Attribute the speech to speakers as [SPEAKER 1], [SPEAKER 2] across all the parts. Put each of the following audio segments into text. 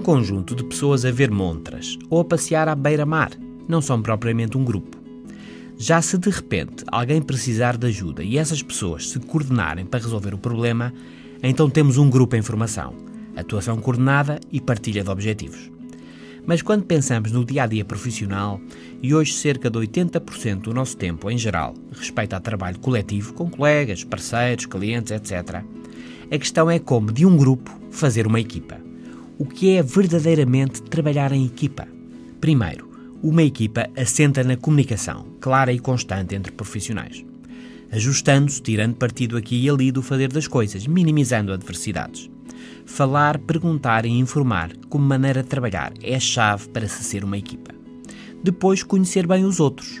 [SPEAKER 1] conjunto de pessoas a ver montras ou a passear à beira-mar, não são propriamente um grupo. Já se de repente alguém precisar de ajuda e essas pessoas se coordenarem para resolver o problema, então temos um grupo em formação, atuação coordenada e partilha de objetivos. Mas quando pensamos no dia a dia profissional, e hoje cerca de 80% do nosso tempo em geral respeita a trabalho coletivo com colegas, parceiros, clientes, etc., a questão é como, de um grupo, fazer uma equipa. O que é verdadeiramente trabalhar em equipa? Primeiro, uma equipa assenta na comunicação, clara e constante entre profissionais, ajustando-se, tirando partido aqui e ali do fazer das coisas, minimizando adversidades. Falar, perguntar e informar como maneira de trabalhar é a chave para se ser uma equipa. Depois, conhecer bem os outros,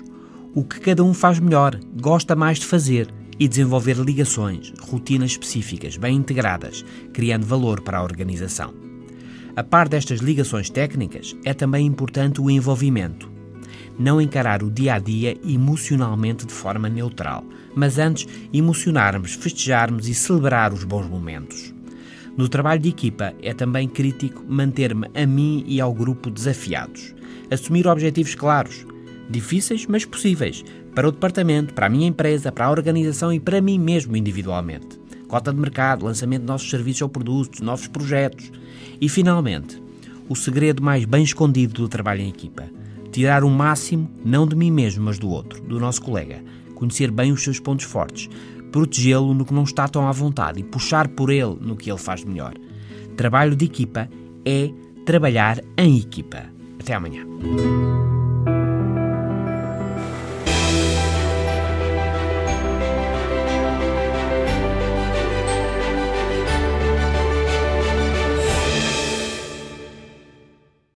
[SPEAKER 1] o que cada um faz melhor, gosta mais de fazer e desenvolver ligações, rotinas específicas, bem integradas, criando valor para a organização. A par destas ligações técnicas, é também importante o envolvimento. Não encarar o dia a dia emocionalmente de forma neutral, mas antes emocionarmos, festejarmos e celebrar os bons momentos. No trabalho de equipa é também crítico manter-me a mim e ao grupo desafiados. Assumir objetivos claros, difíceis, mas possíveis, para o departamento, para a minha empresa, para a organização e para mim mesmo individualmente cota de mercado, lançamento de nossos serviços ou produtos, novos projetos. E, finalmente, o segredo mais bem escondido do trabalho em equipa. Tirar o máximo, não de mim mesmo, mas do outro, do nosso colega. Conhecer bem os seus pontos fortes. Protegê-lo no que não está tão à vontade e puxar por ele no que ele faz de melhor. Trabalho de equipa é trabalhar em equipa. Até amanhã.